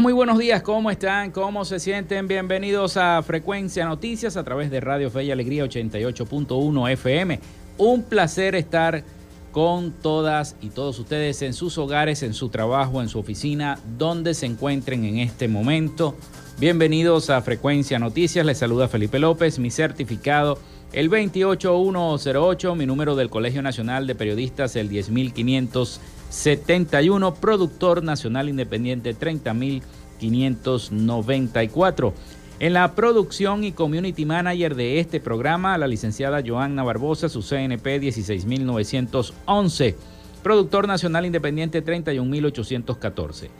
Muy buenos días. ¿Cómo están? ¿Cómo se sienten? Bienvenidos a Frecuencia Noticias a través de Radio Fe y Alegría 88.1 FM. Un placer estar con todas y todos ustedes en sus hogares, en su trabajo, en su oficina, donde se encuentren en este momento. Bienvenidos a Frecuencia Noticias. Les saluda Felipe López, mi certificado el 28108, mi número del Colegio Nacional de Periodistas el 10500 71, productor nacional independiente 30594. En la producción y community manager de este programa, la licenciada Joanna Barbosa, su CNP 16911, productor nacional independiente 31814.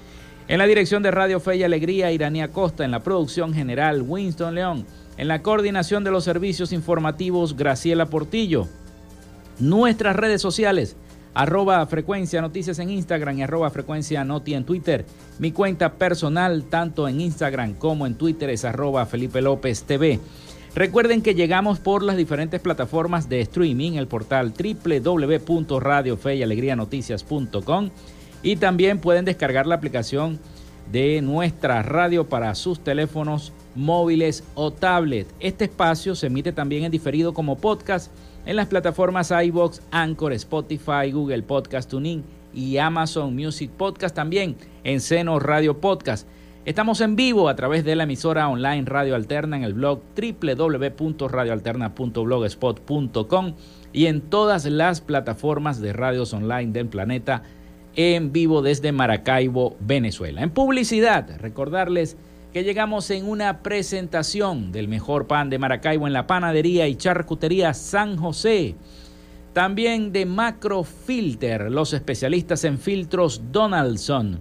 En la dirección de Radio Fe y Alegría, Iranía Costa, en la producción general, Winston León, en la coordinación de los servicios informativos, Graciela Portillo. Nuestras redes sociales, arroba frecuencia noticias en Instagram y arroba frecuencia noti en Twitter. Mi cuenta personal, tanto en Instagram como en Twitter, es arroba Felipe López TV. Recuerden que llegamos por las diferentes plataformas de streaming, el portal www.radiofeyalegrianoticias.com y también pueden descargar la aplicación de nuestra radio para sus teléfonos móviles o tablet. Este espacio se emite también en diferido como podcast en las plataformas iBox, Anchor, Spotify, Google Podcast Tuning y Amazon Music Podcast, también en Seno Radio Podcast. Estamos en vivo a través de la emisora online Radio Alterna en el blog www.radioalterna.blogspot.com y en todas las plataformas de radios online del planeta en vivo desde Maracaibo, Venezuela. En publicidad, recordarles que llegamos en una presentación del mejor pan de Maracaibo en la panadería y charcutería San José. También de Macrofilter, los especialistas en filtros Donaldson.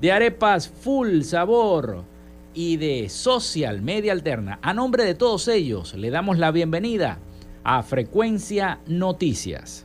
De arepas Full Sabor y de Social Media Alterna. A nombre de todos ellos, le damos la bienvenida a Frecuencia Noticias.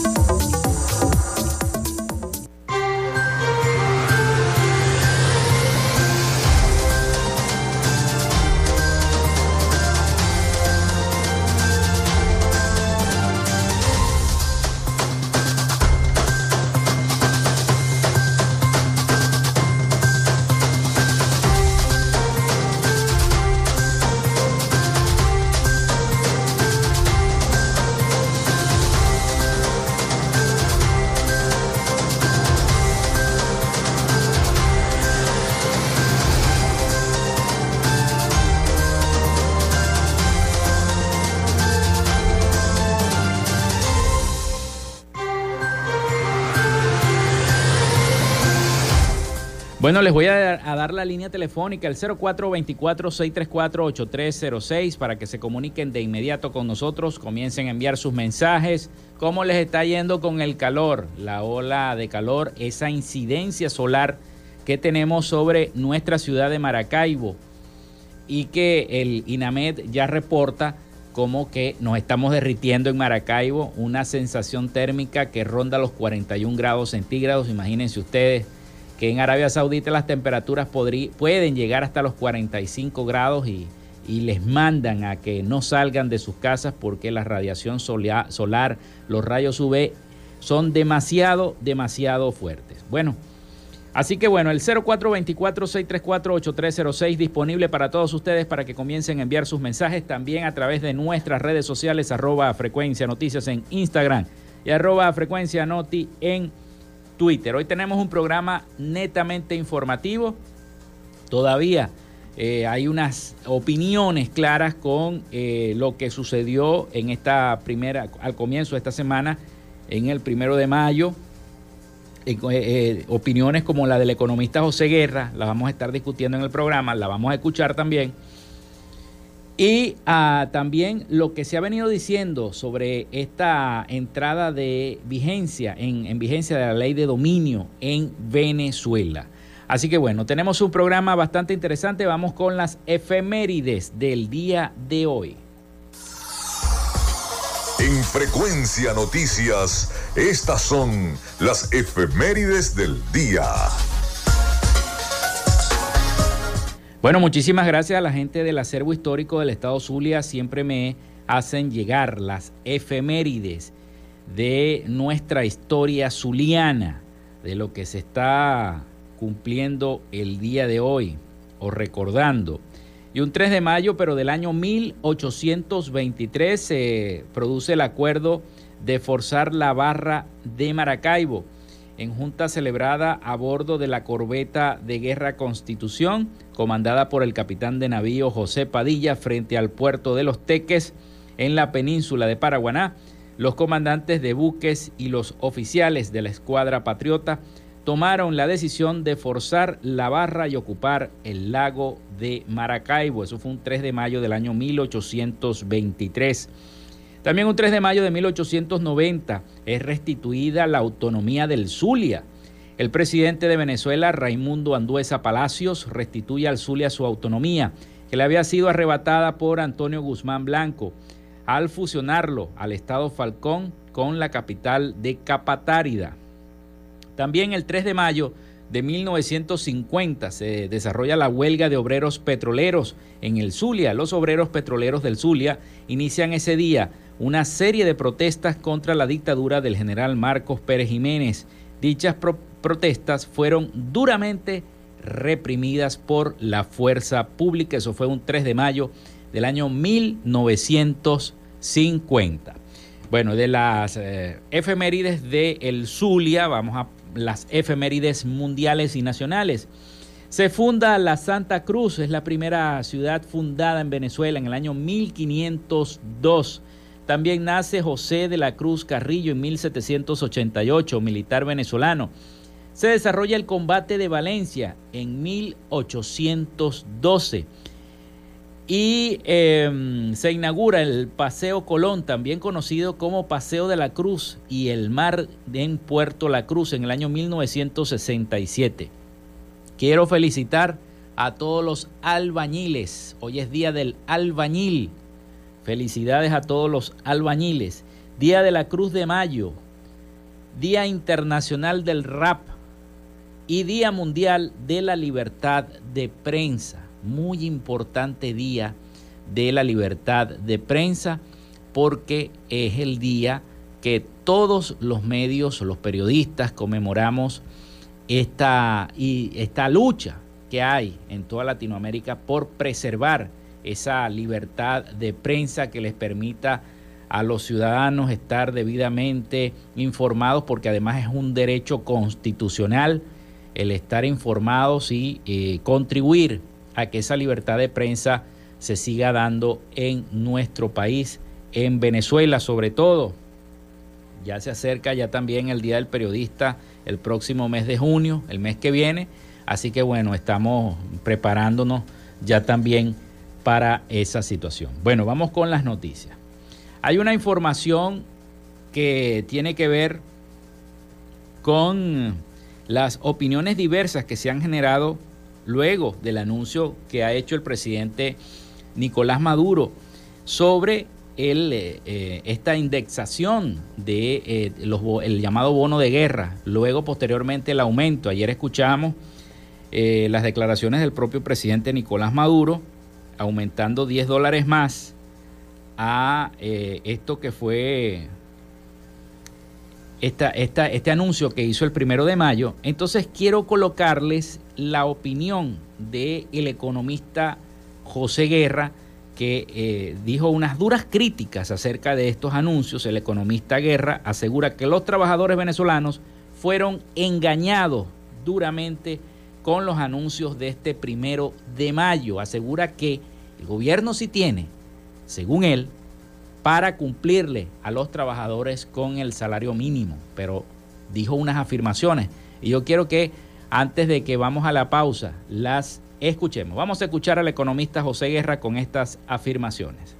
Bueno, les voy a, dar la línea telefónica, el 0424-634-8306, para que se comuniquen de inmediato con nosotros, comiencen a enviar sus mensajes, cómo les está yendo con el calor, la ola de calor, esa incidencia solar que tenemos sobre nuestra ciudad de Maracaibo y que el INAMED ya reporta como que nos estamos derritiendo en Maracaibo, una sensación térmica que ronda los 41 grados centígrados, imagínense ustedes que en Arabia Saudita las temperaturas pueden llegar hasta los 45 grados y, les mandan a que no salgan de sus casas porque la radiación solar, los rayos UV son demasiado, demasiado fuertes. Bueno, así que bueno, el 0424-634-8306 disponible para todos ustedes para que comiencen a enviar sus mensajes también a través de nuestras redes sociales, arroba frecuencia noticias en Instagram y arroba frecuencia noti en Twitter. Hoy tenemos un programa netamente informativo. Todavía eh, hay unas opiniones claras con eh, lo que sucedió en esta primera, al comienzo de esta semana, en el primero de mayo. Eh, opiniones como la del economista José Guerra, la vamos a estar discutiendo en el programa, la vamos a escuchar también. Y ah, también lo que se ha venido diciendo sobre esta entrada de vigencia, en, vigencia de la ley de dominio en Venezuela. Así que bueno, tenemos un programa bastante interesante. Vamos con las efemérides del día de hoy. En Frecuencia Noticias, estas son las efemérides del día. Bueno, muchísimas gracias a la gente del acervo histórico del Estado Zulia. Siempre me hacen llegar las efemérides de nuestra historia zuliana, de lo que se está cumpliendo el día de hoy o recordando. Y un 3 de mayo, pero del año 1823, se produce el acuerdo de forzar la barra de Maracaibo en junta celebrada a bordo de la corbeta de guerra Constitución, comandada por el capitán de navío José Padilla frente al puerto de Los Teques en la península de Paraguaná. Los comandantes de buques y los oficiales de la escuadra patriota tomaron la decisión de forzar la barra y ocupar el lago de Maracaibo. Eso fue un 3 de mayo del año 1823. También un 3 de mayo de 1890 es restituida la autonomía del Zulia. El presidente de Venezuela, Raimundo Anduesa Palacios, restituye al Zulia su autonomía, que le había sido arrebatada por Antonio Guzmán Blanco, al fusionarlo al estado Falcón con la capital de Capatárida. También el 3 de mayo de 1950 se desarrolla la huelga de obreros petroleros en el Zulia. Los obreros petroleros del Zulia inician ese día una serie de protestas contra la dictadura del general Marcos Pérez Jiménez. Dichas protestas fueron duramente reprimidas por la fuerza pública. Eso fue un 3 de mayo del año 1950. Bueno, de las eh, efemérides de el Zulia, vamos a las efemérides mundiales y nacionales. Se funda la Santa Cruz, es la primera ciudad fundada en Venezuela en el año 1502. También nace José de la Cruz Carrillo en 1788, militar venezolano. Se desarrolla el combate de Valencia en 1812 y em, se inaugura el Paseo Colón, también conocido como Paseo de la Cruz y el Mar en Puerto La Cruz en el año 1967. Quiero felicitar a todos los albañiles. Hoy es día del albañil. Felicidades a todos los albañiles. Día de la Cruz de Mayo. Día Internacional del Rap. Y Día Mundial de la Libertad de Prensa muy importante día de la libertad de prensa porque es el día que todos los medios, los periodistas conmemoramos esta, y esta lucha que hay en toda Latinoamérica por preservar esa libertad de prensa que les permita a los ciudadanos estar debidamente informados porque además es un derecho constitucional el estar informados y eh, contribuir a que esa libertad de prensa se siga dando en nuestro país, en Venezuela sobre todo. Ya se acerca ya también el Día del Periodista el próximo mes de junio, el mes que viene. Así que bueno, estamos preparándonos ya también para esa situación. Bueno, vamos con las noticias. Hay una información que tiene que ver con las opiniones diversas que se han generado luego del anuncio que ha hecho el presidente Nicolás Maduro sobre eh, eh, esta indexación de eh, los, el llamado bono de guerra, luego posteriormente el aumento. Ayer escuchamos las declaraciones del propio presidente Nicolás Maduro, aumentando 10 dólares más a esto que fue esta, este anuncio que hizo el primero de mayo. Entonces quiero colocarles la opinión del el economista José Guerra, que eh, dijo unas duras críticas acerca de estos anuncios. El economista Guerra asegura que los trabajadores venezolanos fueron engañados duramente con los anuncios de este primero de mayo. Asegura que el gobierno sí tiene, según él, para cumplirle a los trabajadores con el salario mínimo, pero dijo unas afirmaciones. Y yo quiero que antes de que vamos a la pausa, las escuchemos. Vamos a escuchar al economista José Guerra con estas afirmaciones.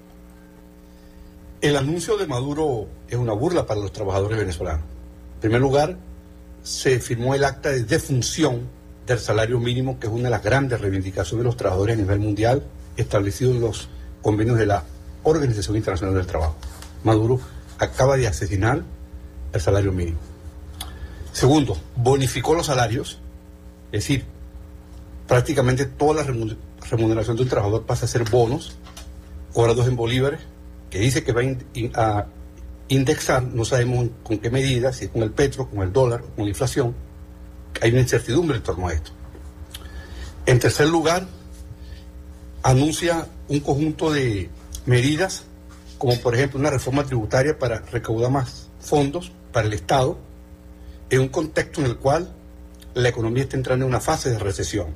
El anuncio de Maduro es una burla para los trabajadores venezolanos. En primer lugar, se firmó el acta de defunción del salario mínimo, que es una de las grandes reivindicaciones de los trabajadores a nivel mundial, establecido en los convenios de la Organización Internacional del Trabajo. Maduro acaba de asesinar el salario mínimo. Segundo, bonificó los salarios es decir, prácticamente toda la remuneración de un trabajador pasa a ser bonos cobrados en bolívares, que dice que va a indexar, no sabemos con qué medida, si es con el petro, con el dólar, con la inflación. Hay una incertidumbre en torno a esto. En tercer lugar, anuncia un conjunto de medidas, como por ejemplo una reforma tributaria para recaudar más fondos para el Estado, en un contexto en el cual la economía está entrando en una fase de recesión.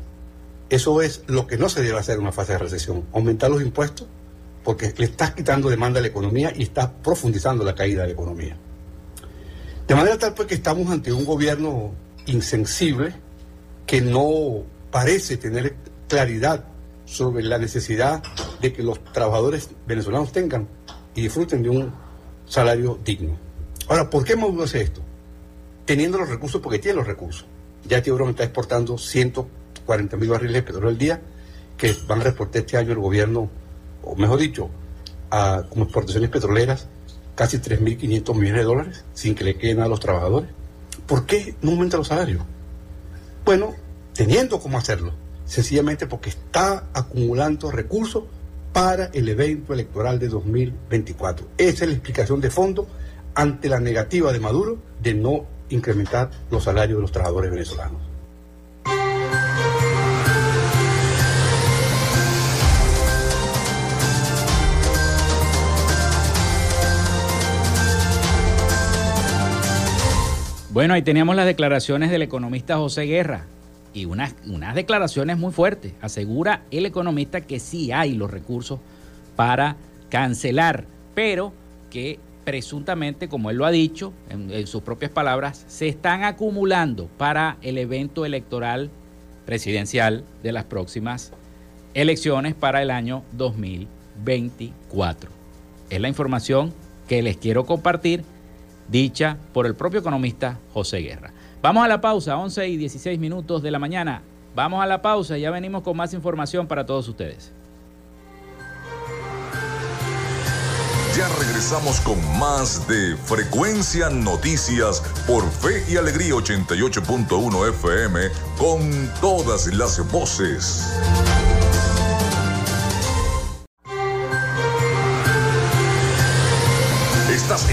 Eso es lo que no se debe hacer en una fase de recesión, aumentar los impuestos porque le estás quitando demanda a la economía y estás profundizando la caída de la economía. De manera tal pues que estamos ante un gobierno insensible que no parece tener claridad sobre la necesidad de que los trabajadores venezolanos tengan y disfruten de un salario digno. Ahora, ¿por qué Maduro hace esto? Teniendo los recursos, porque tiene los recursos. Ya Tiburón está exportando 140 mil barriles de petróleo al día que van a reportar este año el gobierno, o mejor dicho, a, como exportaciones petroleras, casi 3.500 millones de dólares, sin que le quede nada a los trabajadores. ¿Por qué no aumenta los salarios? Bueno, teniendo cómo hacerlo, sencillamente porque está acumulando recursos para el evento electoral de 2024. Esa es la explicación de fondo ante la negativa de Maduro de no incrementar los salarios de los trabajadores venezolanos. Bueno, ahí teníamos las declaraciones del economista José Guerra y unas, unas declaraciones muy fuertes. Asegura el economista que sí hay los recursos para cancelar, pero que presuntamente, como él lo ha dicho en, en, sus propias palabras, se están acumulando para el evento electoral presidencial de las próximas elecciones para el año 2024. Es la información que les quiero compartir dicha por el propio economista José Guerra. Vamos a la pausa, 11 y 16 minutos de la mañana. Vamos a la pausa, ya venimos con más información para todos ustedes. Ya regresamos con más de Frecuencia Noticias por Fe y Alegría 88.1 FM con todas las voces.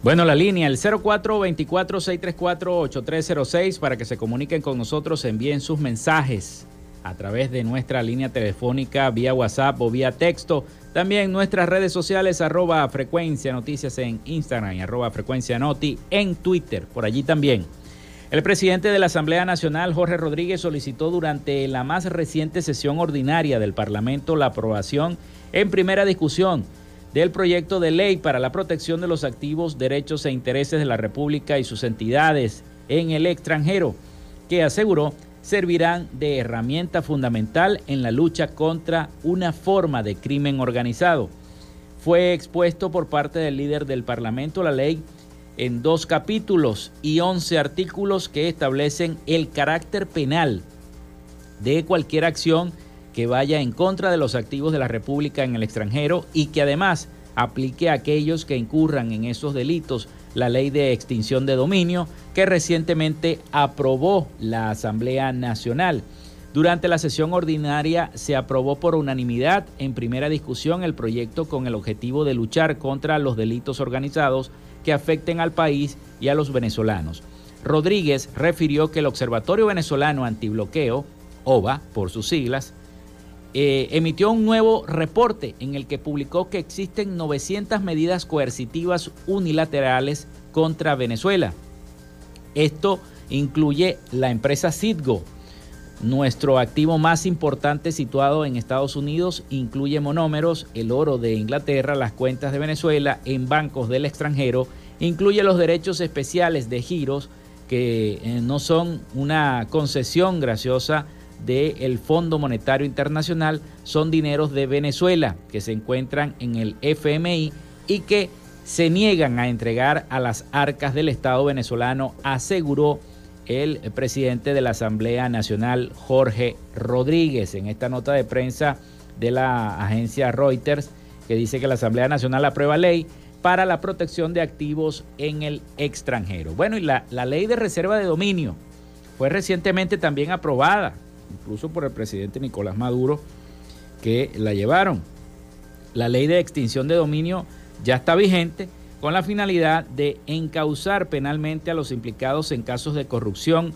Bueno, la línea, el 0424-634-8306 para que se comuniquen con nosotros, envíen sus mensajes a través de nuestra línea telefónica, vía WhatsApp o vía texto. También nuestras redes sociales, arroba frecuencia noticias en Instagram y arroba frecuencia noti en Twitter, por allí también. El presidente de la Asamblea Nacional, Jorge Rodríguez, solicitó durante la más reciente sesión ordinaria del Parlamento la aprobación en primera discusión del proyecto de ley para la protección de los activos, derechos e intereses de la República y sus entidades en el extranjero, que aseguró servirán de herramienta fundamental en la lucha contra una forma de crimen organizado. Fue expuesto por parte del líder del Parlamento la ley en dos capítulos y once artículos que establecen el carácter penal de cualquier acción que vaya en contra de los activos de la República en el extranjero y que además aplique a aquellos que incurran en esos delitos la ley de extinción de dominio que recientemente aprobó la Asamblea Nacional. Durante la sesión ordinaria se aprobó por unanimidad en primera discusión el proyecto con el objetivo de luchar contra los delitos organizados que afecten al país y a los venezolanos. Rodríguez refirió que el Observatorio Venezolano Antibloqueo, OVA por sus siglas, eh, emitió un nuevo reporte en el que publicó que existen 900 medidas coercitivas unilaterales contra Venezuela. Esto incluye la empresa Citgo. Nuestro activo más importante situado en Estados Unidos incluye monómeros, el oro de Inglaterra, las cuentas de Venezuela en bancos del extranjero, incluye los derechos especiales de giros que eh, no son una concesión graciosa del Fondo Monetario Internacional son dineros de Venezuela que se encuentran en el FMI y que se niegan a entregar a las arcas del Estado venezolano, aseguró el presidente de la Asamblea Nacional, Jorge Rodríguez, en esta nota de prensa de la agencia Reuters, que dice que la Asamblea Nacional aprueba ley para la protección de activos en el extranjero. Bueno, y la, la ley de reserva de dominio fue recientemente también aprobada, incluso por el presidente Nicolás Maduro, que la llevaron. La ley de extinción de dominio ya está vigente con la finalidad de encauzar penalmente a los implicados en casos de corrupción.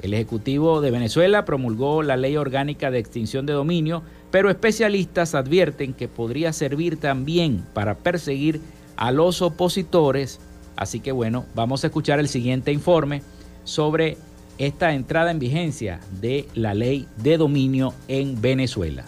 El Ejecutivo de Venezuela promulgó la ley orgánica de extinción de dominio, pero especialistas advierten que podría servir también para perseguir a los opositores. Así que bueno, vamos a escuchar el siguiente informe sobre esta entrada en vigencia de la ley de dominio en Venezuela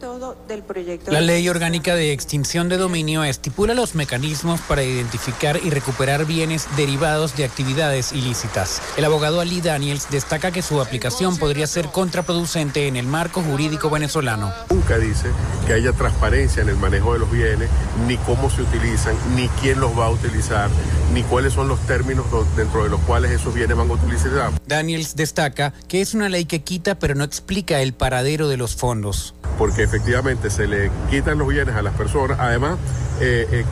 todo del proyecto. La ley orgánica de extinción de dominio estipula los mecanismos para identificar y recuperar bienes derivados de actividades ilícitas. El abogado Ali Daniels destaca que su aplicación podría ser contraproducente en el marco jurídico venezolano. Nunca dice que haya transparencia en el manejo de los bienes, ni cómo se utilizan, ni quién los va a utilizar, ni cuáles son los términos dentro de los cuales esos bienes van a utilizar. Daniels destaca que es una ley que quita pero no explica el paradero de los fondos. Porque efectivamente se le quitan los bienes a las personas, además, eh, eh,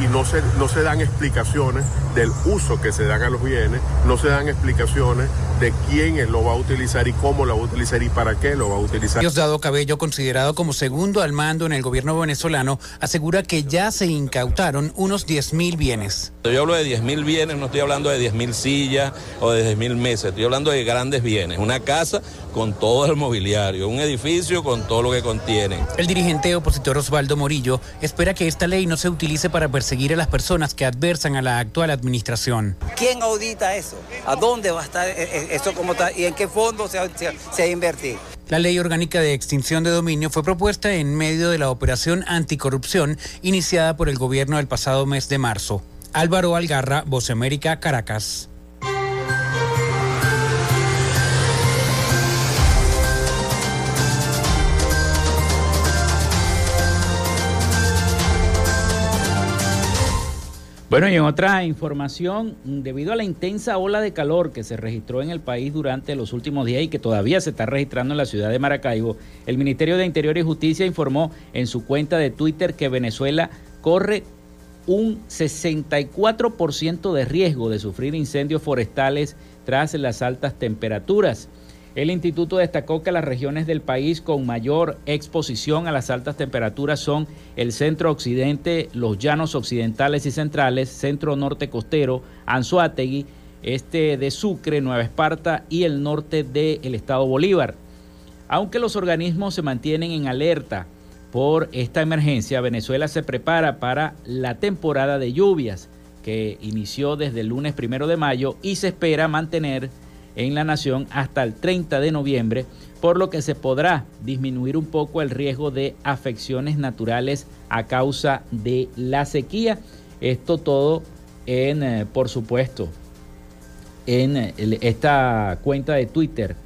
y, no, se, no se dan explicaciones del uso que se dan a los bienes, no se dan explicaciones de quién lo va a utilizar y cómo lo va a utilizar y para qué lo va a utilizar. Diosdado Cabello, considerado como segundo al mando en el gobierno venezolano, asegura que ya se incautaron unos 10 mil bienes. Yo hablo de 10 mil bienes, no estoy hablando de 10 mil sillas o de 10 mil meses, estoy hablando de grandes bienes. Una casa con todo el mobiliario, un edificio con todo lo que contiene. El dirigente opositor Osvaldo Morillo espera que esta ley no se utilice para perseguir a las personas que adversan a la actual administración. ¿Quién audita eso? ¿A dónde va a estar eh, eh, eso como está? ¿Y en qué fondo se, se, ha invertido? La ley orgánica de extinción de dominio fue propuesta en medio de la operación anticorrupción iniciada por el gobierno el pasado mes de marzo. Álvaro Algarra, Voz América, Caracas. Bueno, y en otra información, debido a la intensa ola de calor que se registró en el país durante los últimos días y que todavía se está registrando en la ciudad de Maracaibo, el Ministerio de Interior y Justicia informó en su cuenta de Twitter que Venezuela corre un 64% de riesgo de sufrir incendios forestales tras las altas temperaturas. El instituto destacó que las regiones del país con mayor exposición a las altas temperaturas son el centro occidente, los llanos occidentales y centrales, centro norte costero, Anzuategui, este de Sucre, Nueva Esparta y el norte del estado Bolívar. Aunque los organismos se mantienen en alerta por esta emergencia, Venezuela se prepara para la temporada de lluvias que inició desde el lunes primero de mayo y se espera mantener en la nación hasta el 30 de noviembre, por lo que se podrá disminuir un poco el riesgo de afecciones naturales a causa de la sequía. Esto todo en, eh, por supuesto, en eh, esta cuenta de Twitter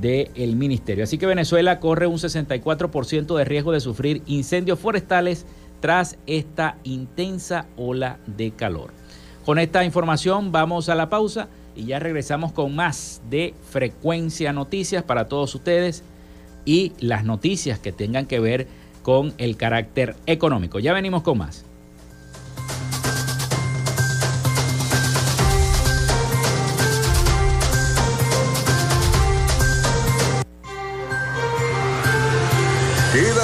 del ministerio. Así que Venezuela corre un 64% de riesgo de sufrir incendios forestales tras esta intensa ola de calor. Con esta información vamos a la pausa y ya regresamos con más de Frecuencia Noticias para todos ustedes y las noticias que tengan que ver con el carácter económico. Ya venimos con más.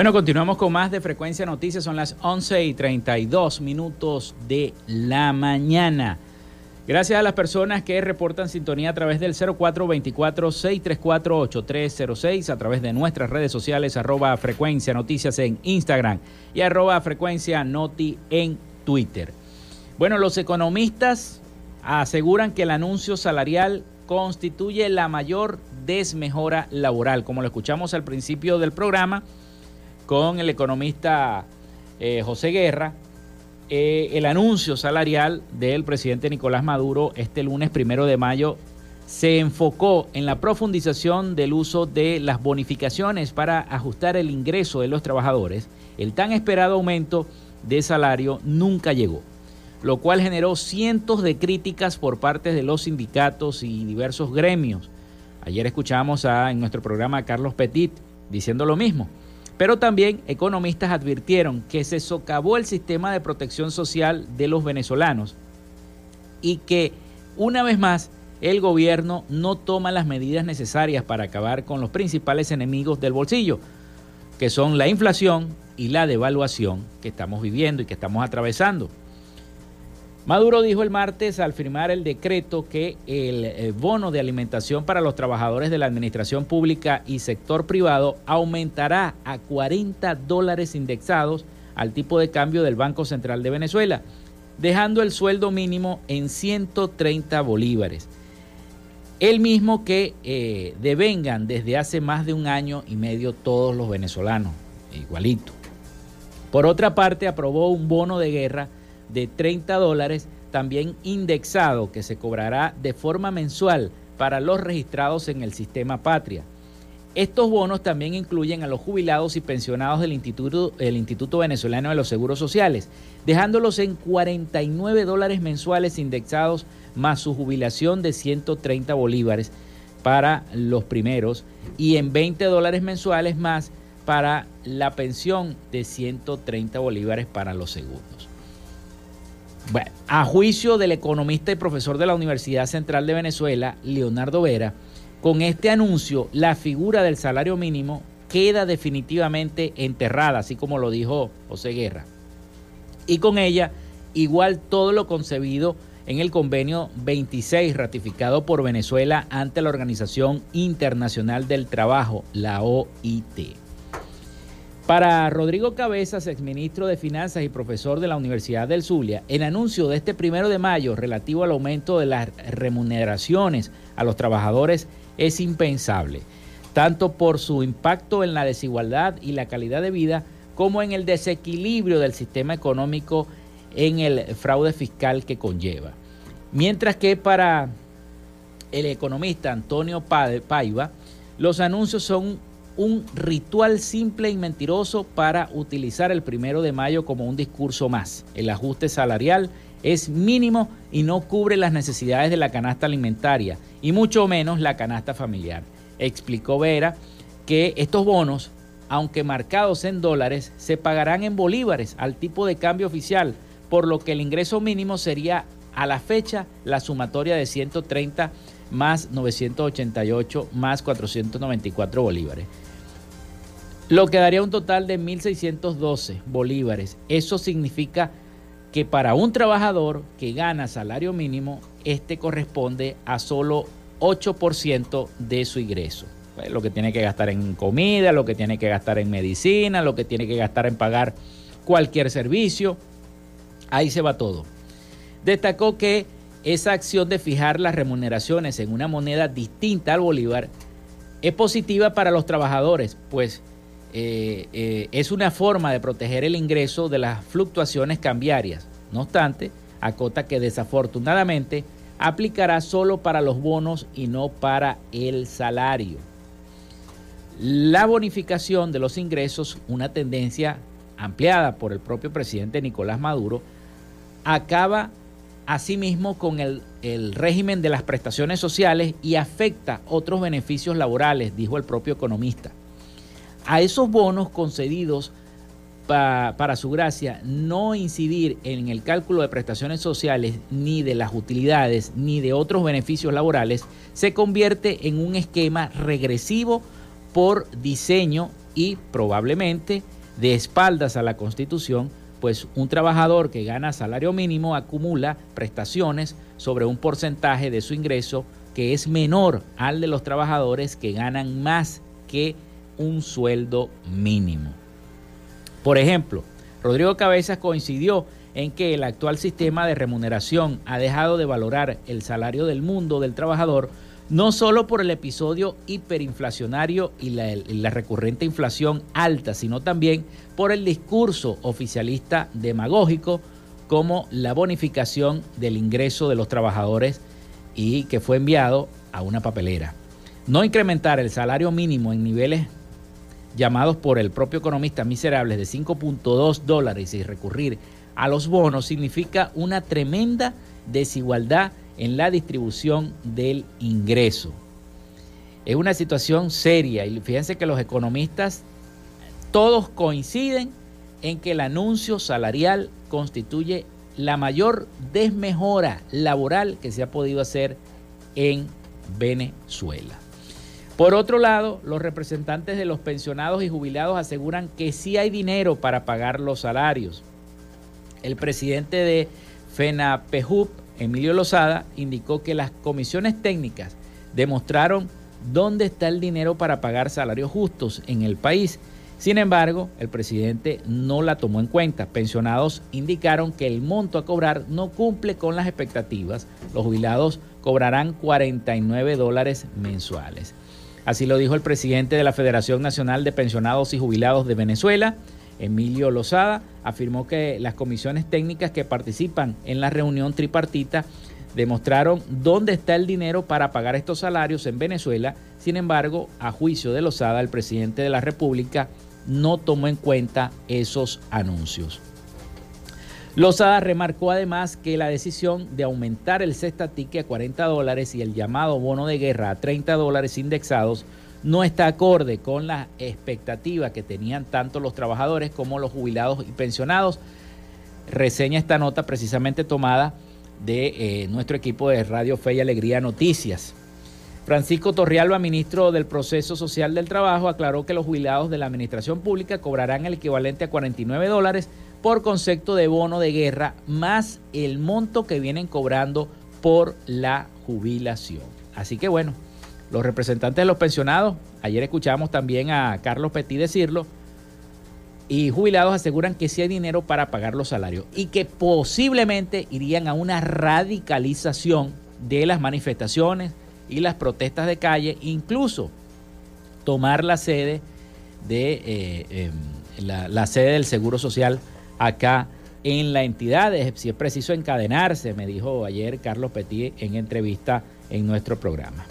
Bueno, continuamos con más de Frecuencia Noticias. Son las 11 y 32 minutos de la mañana. Gracias a las personas que reportan sintonía a través del 0424-634-8306, a través de nuestras redes sociales, arroba Frecuencia Noticias en Instagram y arroba Frecuencia Noti en Twitter. Bueno, los economistas aseguran que el anuncio salarial constituye la mayor desmejora laboral. Como lo escuchamos al principio del programa, con el economista eh, José Guerra eh, el anuncio salarial del presidente Nicolás Maduro este lunes primero de mayo se enfocó en la profundización del uso de las bonificaciones para ajustar el ingreso de los trabajadores. El tan esperado aumento de salario nunca llegó, lo cual generó cientos de críticas por parte de los sindicatos y diversos gremios. Ayer escuchamos a, en nuestro programa a Carlos Petit diciendo lo mismo. Pero también economistas advirtieron que se socavó el sistema de protección social de los venezolanos y que una vez más el gobierno no toma las medidas necesarias para acabar con los principales enemigos del bolsillo, que son la inflación y la devaluación que estamos viviendo y que estamos atravesando. Maduro dijo el martes al firmar el decreto que el eh, bono de alimentación para los trabajadores de la administración pública y sector privado aumentará a 40 dólares indexados al tipo de cambio del Banco Central de Venezuela, dejando el sueldo mínimo en 130 bolívares. El mismo que eh, devengan desde hace más de un año y medio todos los venezolanos, igualito. Por otra parte, aprobó un bono de guerra de 30 dólares, también indexado, que se cobrará de forma mensual para los registrados en el sistema Patria. Estos bonos también incluyen a los jubilados y pensionados del Instituto, el Instituto Venezolano de los Seguros Sociales, dejándolos en 49 dólares mensuales indexados más su jubilación de 130 bolívares para los primeros y en 20 dólares mensuales más para la pensión de 130 bolívares para los segundos. Bueno, a juicio del economista y profesor de la Universidad Central de Venezuela, Leonardo Vera, con este anuncio, la figura del salario mínimo queda definitivamente enterrada, así como lo dijo José Guerra. Y con ella, igual todo lo concebido en el convenio 26 ratificado por Venezuela ante la Organización Internacional del Trabajo, la OIT. Para Rodrigo Cabezas, exministro de Finanzas y profesor de la Universidad del Zulia, el anuncio de este primero de mayo relativo al aumento de las remuneraciones a los trabajadores es impensable, tanto por su impacto en la desigualdad y la calidad de vida, como en el desequilibrio del sistema económico en el fraude fiscal que conlleva. Mientras que para el economista Antonio Paiva, los anuncios son un ritual simple y mentiroso para utilizar el primero de mayo como un discurso más. El ajuste salarial es mínimo y no cubre las necesidades de la canasta alimentaria y mucho menos la canasta familiar. Explicó Vera que estos bonos, aunque marcados en dólares, se pagarán en bolívares al tipo de cambio oficial, por lo que el ingreso mínimo sería a la fecha la sumatoria de 130 más 988 más 494 bolívares. Lo que daría un total de 1.612 bolívares. Eso significa que para un trabajador que gana salario mínimo, este corresponde a solo 8% de su ingreso. Pues, lo que tiene que gastar en comida, lo que tiene que gastar en medicina, lo que tiene que gastar en pagar cualquier servicio. Ahí se va todo. Destacó que esa acción de fijar las remuneraciones en una moneda distinta al bolívar es positiva para los trabajadores, pues eh, eh, es una forma de proteger el ingreso de las fluctuaciones cambiarias. No obstante, acota que desafortunadamente aplicará solo para los bonos y no para el salario. La bonificación de los ingresos, una tendencia ampliada por el propio presidente Nicolás Maduro, acaba asimismo con el, el, régimen de las prestaciones sociales y afecta otros beneficios laborales, dijo el propio economista a esos bonos concedidos para su gracia no incidir en el cálculo de prestaciones sociales, ni de las utilidades, ni de otros beneficios laborales, se convierte en un esquema regresivo por diseño y probablemente de espaldas a la Constitución, pues un trabajador que gana salario mínimo acumula prestaciones sobre un porcentaje de su ingreso que es menor al de los trabajadores que ganan más que un sueldo mínimo. Por ejemplo, Rodrigo Cabezas coincidió en que el actual sistema de remuneración ha dejado de valorar el salario del mundo del trabajador no solo por el episodio hiperinflacionario y la, recurrente inflación alta, sino también por el discurso oficialista demagógico como la bonificación del ingreso de los trabajadores y que fue enviado a una papelera. No incrementar el salario mínimo en niveles llamados por el propio economista miserables de 5.2 dólares y recurrir a los bonos significa una tremenda desigualdad en la distribución del ingreso. Es una situación seria y fíjense que los economistas todos coinciden en que el anuncio salarial constituye la mayor desmejora laboral que se ha podido hacer en Venezuela. Por otro lado, los representantes de los pensionados y jubilados aseguran que sí hay dinero para pagar los salarios. El presidente de FENAPEJUP, Emilio Lozada, indicó que las comisiones técnicas demostraron dónde está el dinero para pagar salarios justos en el país. Sin embargo, el presidente no la tomó en cuenta. Pensionados indicaron que el monto a cobrar no cumple con las expectativas. Los jubilados cobrarán 49 dólares mensuales. Así lo dijo el presidente de la Federación Nacional de Pensionados y Jubilados de Venezuela, Emilio Lozada, afirmó que las comisiones técnicas que participan en la reunión tripartita demostraron dónde está el dinero para pagar estos salarios en Venezuela. Sin embargo, a juicio de Lozada, el presidente de la República no tomó en cuenta esos anuncios. Lozada remarcó además que la decisión de aumentar el cesta a 40 dólares y el llamado bono de guerra a 30 dólares indexados no está acorde con la expectativa que tenían tanto los trabajadores como los jubilados y pensionados. Reseña esta nota precisamente tomada de eh, nuestro equipo de Radio Fe y Alegría Noticias. Francisco Torrialba, ministro del Proceso Social del Trabajo, aclaró que los jubilados de la Administración Pública cobrarán el equivalente a 49 dólares por concepto de bono de guerra más el monto que vienen cobrando por la jubilación. Así que bueno, los representantes de los pensionados, ayer escuchamos también a Carlos Petit decirlo, y jubilados aseguran que sí hay dinero para pagar los salarios y que posiblemente irían a una radicalización de las manifestaciones y las protestas de calle, incluso tomar la sede de eh, em, la, sede del Seguro Social acá en la entidad. Si es preciso encadenarse, me dijo ayer Carlos Petit en entrevista en nuestro programa.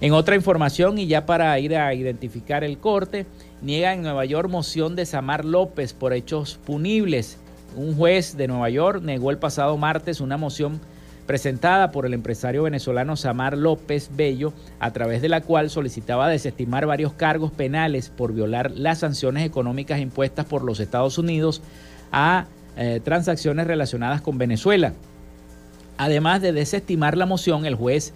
En otra información, y ya para ir a identificar el corte, niega en Nueva York moción de Samar López por hechos punibles. Un juez de Nueva York negó el pasado martes una moción presentada por el empresario venezolano Samar López Bello, a través de la cual solicitaba desestimar varios cargos penales por violar las sanciones económicas impuestas por los Estados Unidos a eh, transacciones relacionadas con Venezuela. Además de desestimar la moción, el juez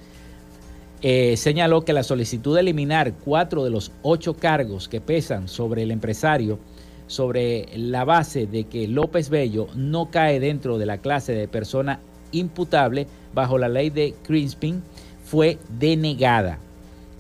eh, señaló que la solicitud de eliminar cuatro de los ocho cargos que pesan sobre el empresario, sobre la base de que López Bello no cae dentro de la clase de persona imputable bajo la ley de Crispin, fue denegada.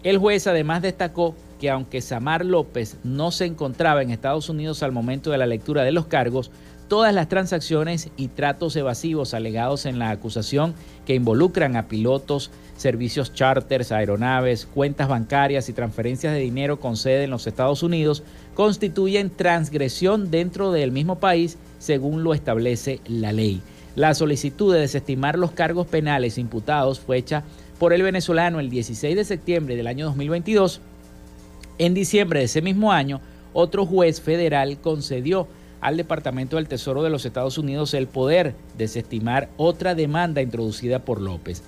El juez además destacó que aunque Samar López no se encontraba en Estados Unidos al momento de la lectura de los cargos, todas las transacciones y tratos evasivos alegados en la acusación que involucran a pilotos, servicios charters, aeronaves, cuentas bancarias y transferencias de dinero con sede en los Estados Unidos constituyen transgresión dentro del mismo país según lo establece la ley. La solicitud de desestimar los cargos penales imputados fue hecha por el venezolano el 16 de septiembre del año 2022. En diciembre de ese mismo año, otro juez federal concedió al Departamento del Tesoro de los Estados Unidos el poder desestimar otra demanda introducida por López.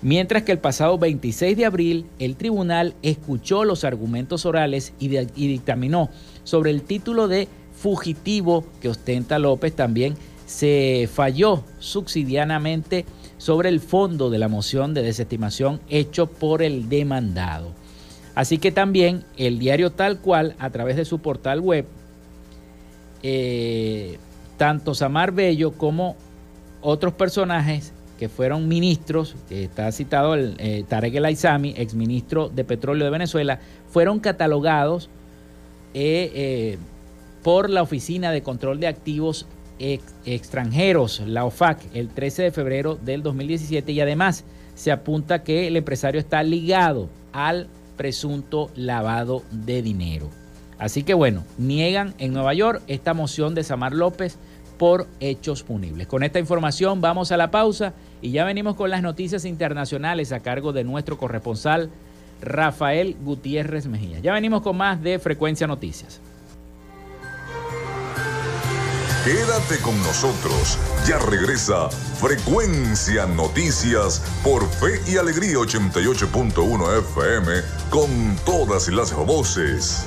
Mientras que el pasado 26 de abril el tribunal escuchó los argumentos orales y, dictaminó sobre el título de fugitivo que ostenta López también se falló subsidianamente sobre el fondo de la moción de desestimación hecho por el demandado. Así que también el diario tal cual, a través de su portal web, eh, tanto Samar Bello como otros personajes que fueron ministros, que está citado el eh, Tarek El Aizami, exministro de Petróleo de Venezuela, fueron catalogados eh, por la Oficina de Control de Activos Extranjeros, la OFAC, el 13 de febrero del 2017 y además se apunta que el empresario está ligado al presunto lavado de dinero. Así que bueno, niegan en Nueva York esta moción de Samar López por hechos punibles. Con esta información vamos a la pausa y ya venimos con las noticias internacionales a cargo de nuestro corresponsal Rafael Gutiérrez Mejía. Ya venimos con más de Frecuencia Noticias. Quédate con nosotros. Ya regresa Frecuencia Noticias por Fe y Alegría 88.1 FM con todas las voces.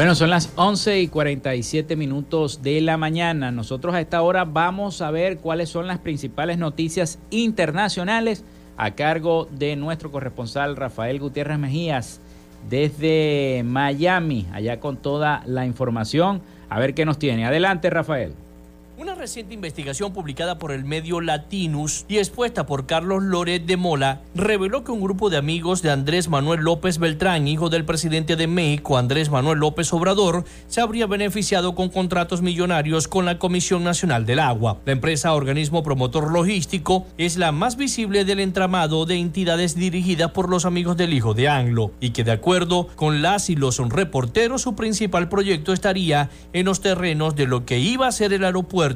Bueno, son las 11 y 47 minutos de la mañana. Nosotros a esta hora vamos a ver cuáles son las principales noticias internacionales a cargo de nuestro corresponsal Rafael Gutiérrez Mejías desde Miami, allá con toda la información. A ver qué nos tiene. Adelante, Rafael. Una reciente investigación publicada por el medio Latinus y expuesta por Carlos Loret de Mola reveló que un grupo de amigos de Andrés Manuel López Beltrán, hijo del presidente de México, Andrés Manuel López Obrador, se habría beneficiado con contratos millonarios con la Comisión Nacional del Agua. La empresa organismo promotor logístico es la más visible del entramado de entidades dirigidas por los amigos del hijo de Anglo y que de acuerdo con las y los reporteros su principal proyecto estaría en los terrenos de lo que iba a ser el aeropuerto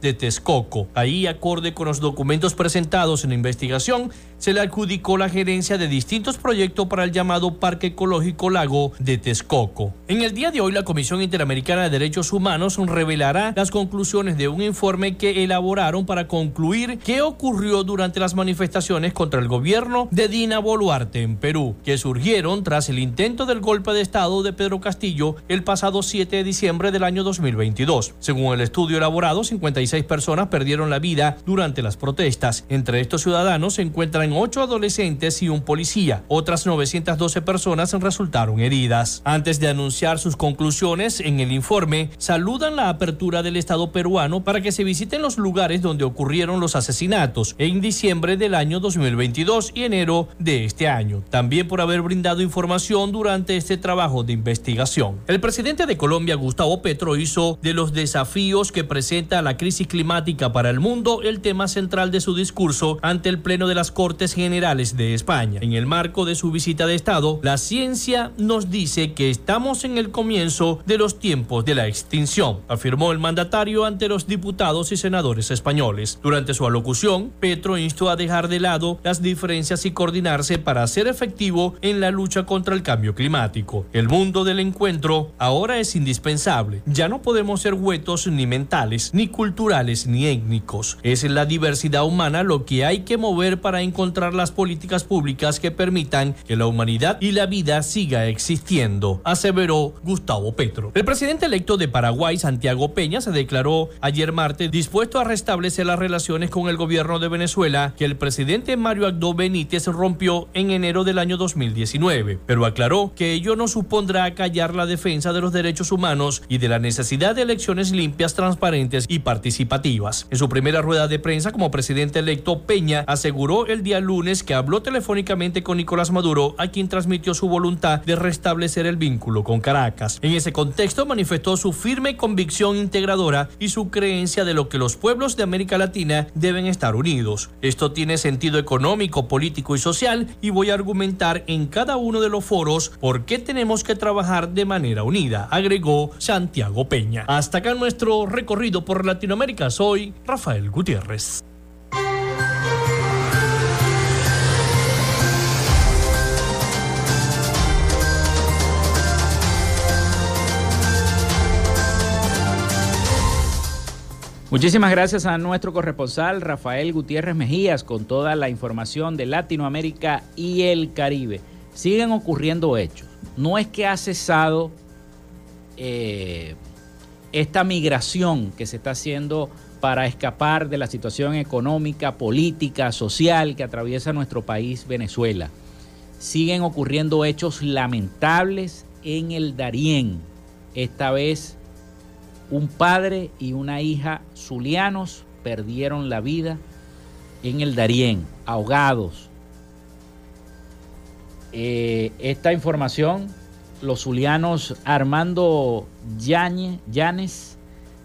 de Texcoco. Ahí, acorde con los documentos presentados en la investigación, se le adjudicó la gerencia de distintos proyectos para el llamado Parque Ecológico Lago de Texcoco. En el día de hoy, la Comisión Interamericana de Derechos Humanos revelará las conclusiones de un informe que elaboraron para concluir qué ocurrió durante las manifestaciones contra el gobierno de Dina Boluarte en Perú, que surgieron tras el intento del golpe de Estado de Pedro Castillo el pasado 7 de diciembre del año 2022. Según el estudio elaborado, 56 personas perdieron la vida durante las protestas. Entre estos ciudadanos se encuentran ocho adolescentes y un policía. Otras 912 personas resultaron heridas. Antes de anunciar sus conclusiones en el informe, saludan la apertura del Estado peruano para que se visiten los lugares donde ocurrieron los asesinatos en diciembre del año 2022 y enero de este año. También por haber brindado información durante este trabajo de investigación. El presidente de Colombia, Gustavo Petro, hizo de los desafíos que presenta la crisis climática para el mundo el tema central de su discurso ante el Pleno de las Cortes Generales de España. En el marco de su visita de Estado, la ciencia nos dice que estamos en el comienzo de los tiempos de la extinción, afirmó el mandatario ante los diputados y senadores españoles. Durante su alocución, Petro instó a dejar de lado las diferencias y coordinarse para ser efectivo en la lucha contra el cambio climático. El mundo del encuentro ahora es indispensable. Ya no podemos ser huetos ni mentales, ni culturales, ni étnicos. Es la diversidad humana lo que hay que mover para encontrar encontrar las políticas públicas que permitan que la humanidad y la vida siga existiendo, aseveró Gustavo Petro. El presidente electo de Paraguay, Santiago Peña, se declaró ayer martes dispuesto a restablecer las relaciones con el gobierno de Venezuela que el presidente Mario Agdo Benítez rompió en enero del año 2019, pero aclaró que ello no supondrá callar la defensa de los derechos humanos y de la necesidad de elecciones limpias, transparentes y participativas. En su primera rueda de prensa como presidente electo, Peña aseguró el lunes que habló telefónicamente con Nicolás Maduro, a quien transmitió su voluntad de restablecer el vínculo con Caracas. En ese contexto manifestó su firme convicción integradora y su creencia de lo que los pueblos de América Latina deben estar unidos. Esto tiene sentido económico, político y social y voy a argumentar en cada uno de los foros por qué tenemos que trabajar de manera unida, agregó Santiago Peña. Hasta acá nuestro recorrido por Latinoamérica. Soy Rafael Gutiérrez. Muchísimas gracias a nuestro corresponsal Rafael Gutiérrez Mejías con toda la información de Latinoamérica y el Caribe. Siguen ocurriendo hechos. No es que ha cesado eh, esta migración que se está haciendo para escapar de la situación económica, política, social que atraviesa nuestro país Venezuela. Siguen ocurriendo hechos lamentables en el Darién. Esta vez un padre y una hija zulianos perdieron la vida en el Darién, ahogados. Eh, esta información, los zulianos Armando Llanes,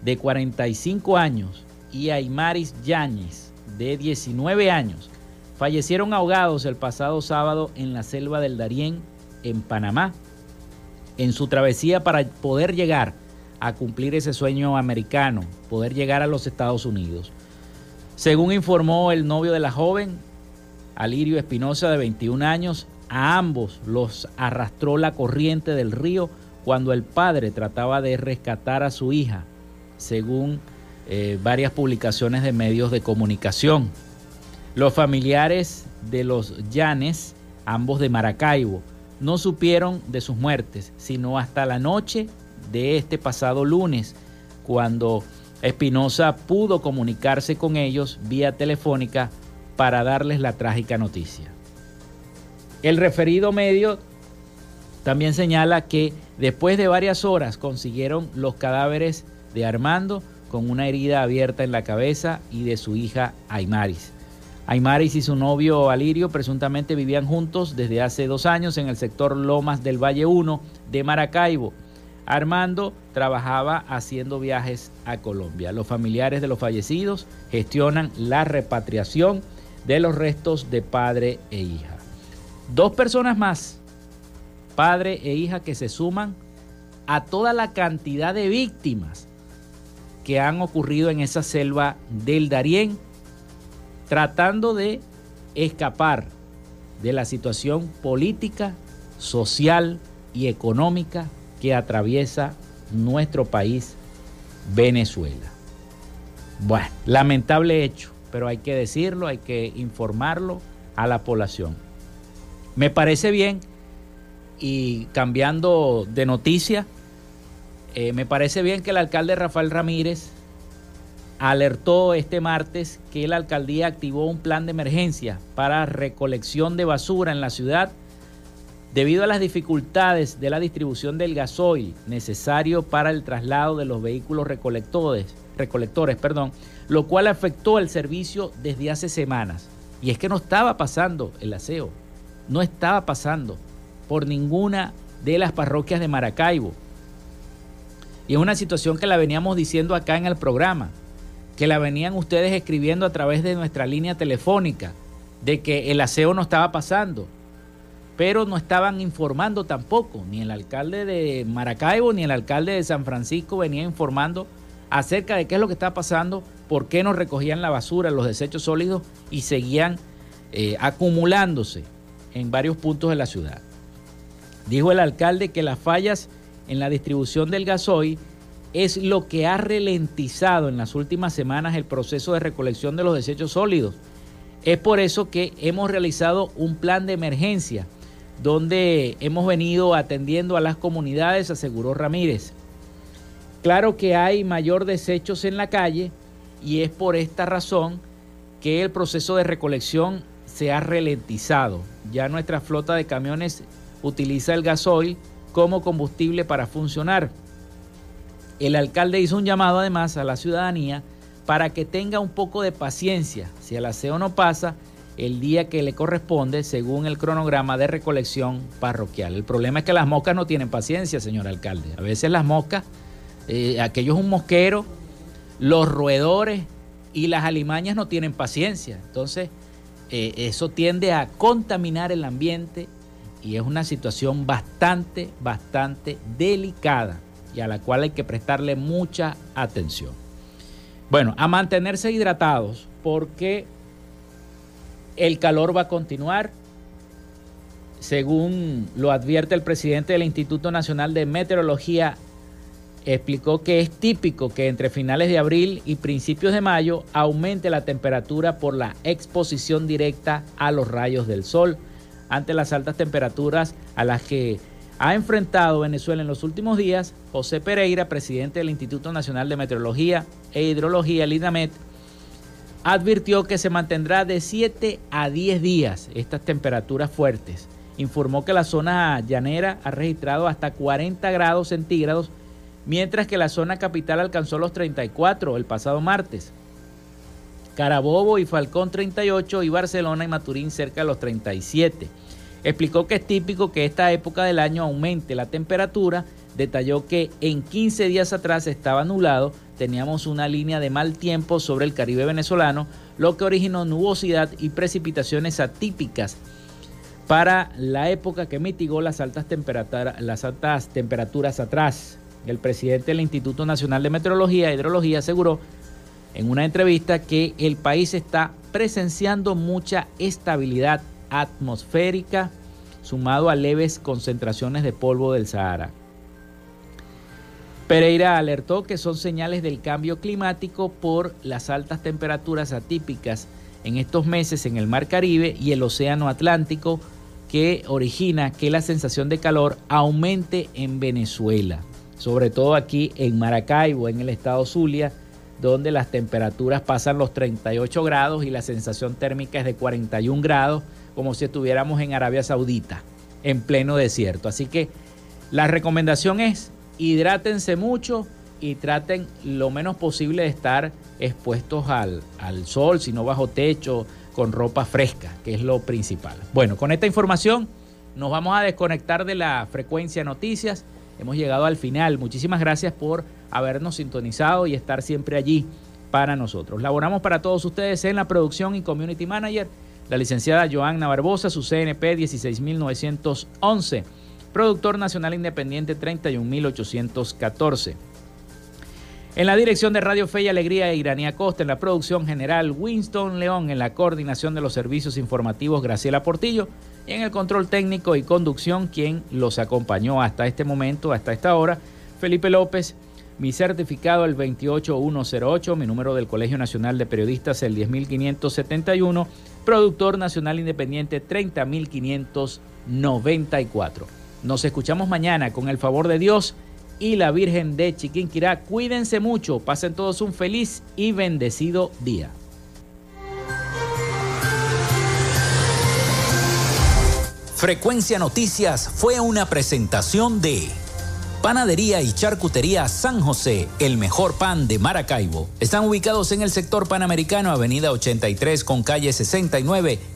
de 45 años, y Aymaris Yáñez, de 19 años, fallecieron ahogados el pasado sábado en la selva del Darién, en Panamá, en su travesía para poder llegar a cumplir ese sueño americano, poder llegar a los Estados Unidos. Según informó el novio de la joven, Alirio Espinosa, de 21 años, a ambos los arrastró la corriente del río cuando el padre trataba de rescatar a su hija, según eh, varias publicaciones de medios de comunicación. Los familiares de los Llanes, ambos de Maracaibo, no supieron de sus muertes, sino hasta la noche de este pasado lunes, cuando Espinosa pudo comunicarse con ellos vía telefónica para darles la trágica noticia. El referido medio también señala que después de varias horas consiguieron los cadáveres de Armando con una herida abierta en la cabeza y de su hija Aymaris. Aymaris y su novio Alirio presuntamente vivían juntos desde hace dos años en el sector Lomas del Valle 1 de Maracaibo. Armando trabajaba haciendo viajes a Colombia. Los familiares de los fallecidos gestionan la repatriación de los restos de padre e hija. Dos personas más, padre e hija, que se suman a toda la cantidad de víctimas que han ocurrido en esa selva del Darién tratando de escapar de la situación política, social y económica que atraviesa nuestro país, Venezuela. Bueno, lamentable hecho, pero hay que decirlo, hay que informarlo a la población. Me parece bien, y cambiando de noticia, eh, me parece bien que el alcalde Rafael Ramírez alertó este martes que la alcaldía activó un plan de emergencia para recolección de basura en la ciudad debido a las dificultades de la distribución del gasoil necesario para el traslado de los vehículos recolectores, recolectores perdón, lo cual afectó el servicio desde hace semanas. Y es que no estaba pasando el aseo, no estaba pasando por ninguna de las parroquias de Maracaibo. Y es una situación que la veníamos diciendo acá en el programa que la venían ustedes escribiendo a través de nuestra línea telefónica, de que el aseo no estaba pasando, pero no estaban informando tampoco, ni el alcalde de Maracaibo ni el alcalde de San Francisco venía informando acerca de qué es lo que está pasando, por qué no recogían la basura, los desechos sólidos y seguían eh, acumulándose en varios puntos de la ciudad. Dijo el alcalde que las fallas en la distribución del gasoil es lo que ha ralentizado en las últimas semanas el proceso de recolección de los desechos sólidos. Es por eso que hemos realizado un plan de emergencia donde hemos venido atendiendo a las comunidades, aseguró Ramírez. Claro que hay mayor desechos en la calle y es por esta razón que el proceso de recolección se ha ralentizado. Ya nuestra flota de camiones utiliza el gasoil como combustible para funcionar. El alcalde hizo un llamado además a la ciudadanía para que tenga un poco de paciencia si el aseo no pasa el día que le corresponde según el cronograma de recolección parroquial. El problema es que las moscas no tienen paciencia, señor alcalde. A veces las moscas, eh, aquello es un mosquero, los roedores y las alimañas no tienen paciencia. Entonces, eh, eso tiende a contaminar el ambiente y es una situación bastante, bastante delicada y a la cual hay que prestarle mucha atención. Bueno, a mantenerse hidratados porque el calor va a continuar. Según lo advierte el presidente del Instituto Nacional de Meteorología, explicó que es típico que entre finales de abril y principios de mayo aumente la temperatura por la exposición directa a los rayos del sol ante las altas temperaturas a las que ha enfrentado Venezuela en los últimos días, José Pereira, presidente del Instituto Nacional de Meteorología e Hidrología, el INAMET, advirtió que se mantendrá de 7 a 10 días estas temperaturas fuertes. Informó que la zona llanera ha registrado hasta 40 grados centígrados, mientras que la zona capital alcanzó los 34 el pasado martes. Carabobo y Falcón 38 y Barcelona y Maturín cerca de los 37. explicó que es típico que esta época del año aumente la temperatura. Detalló que en 15 días atrás estaba nublado, teníamos una línea de mal tiempo sobre el Caribe venezolano, lo que originó nubosidad y precipitaciones atípicas para la época que mitigó las altas, temperaturas atrás. El presidente del Instituto Nacional de Meteorología e Hidrología aseguró en una entrevista que el país está presenciando mucha estabilidad atmosférica sumado a leves concentraciones de polvo del Sahara. Pereira alertó que son señales del cambio climático por las altas temperaturas atípicas en estos meses en el Mar Caribe y el Océano Atlántico que origina que la sensación de calor aumente en Venezuela, sobre todo aquí en Maracaibo, en el estado Zulia, donde las temperaturas pasan los 38 grados y la sensación térmica es de 41 grados, como si estuviéramos en Arabia Saudita, en pleno desierto. Así que la recomendación es hidrátense mucho y traten lo menos posible de estar expuestos al, al sol, sino bajo techo, con ropa fresca, que es lo principal. Bueno, con esta información nos vamos a desconectar de la frecuencia noticias. Hemos llegado al final. Muchísimas gracias por habernos sintonizado y estar siempre allí para nosotros. Laboramos para todos ustedes en la producción y community manager, la licenciada Joanna Barbosa, su CNP 16911, productor nacional independiente 31814. En la dirección de Radio Fe y Alegría, Iranía Costa, en la producción general, Winston León, en la coordinación de los servicios informativos, Graciela Portillo, y en el control técnico y conducción, quien los acompañó hasta este momento, hasta esta hora, Felipe López, mi certificado el 28108, mi número del Colegio Nacional de Periodistas el 10571, productor nacional independiente 30594. Nos escuchamos mañana con el favor de Dios y la Virgen de Chiquinquirá. Cuídense mucho, pasen todos un feliz y bendecido día. Frecuencia Noticias fue una presentación de Panadería y Charcutería San José, el mejor pan de Maracaibo. Están ubicados en el sector panamericano, Avenida 83 con calle 69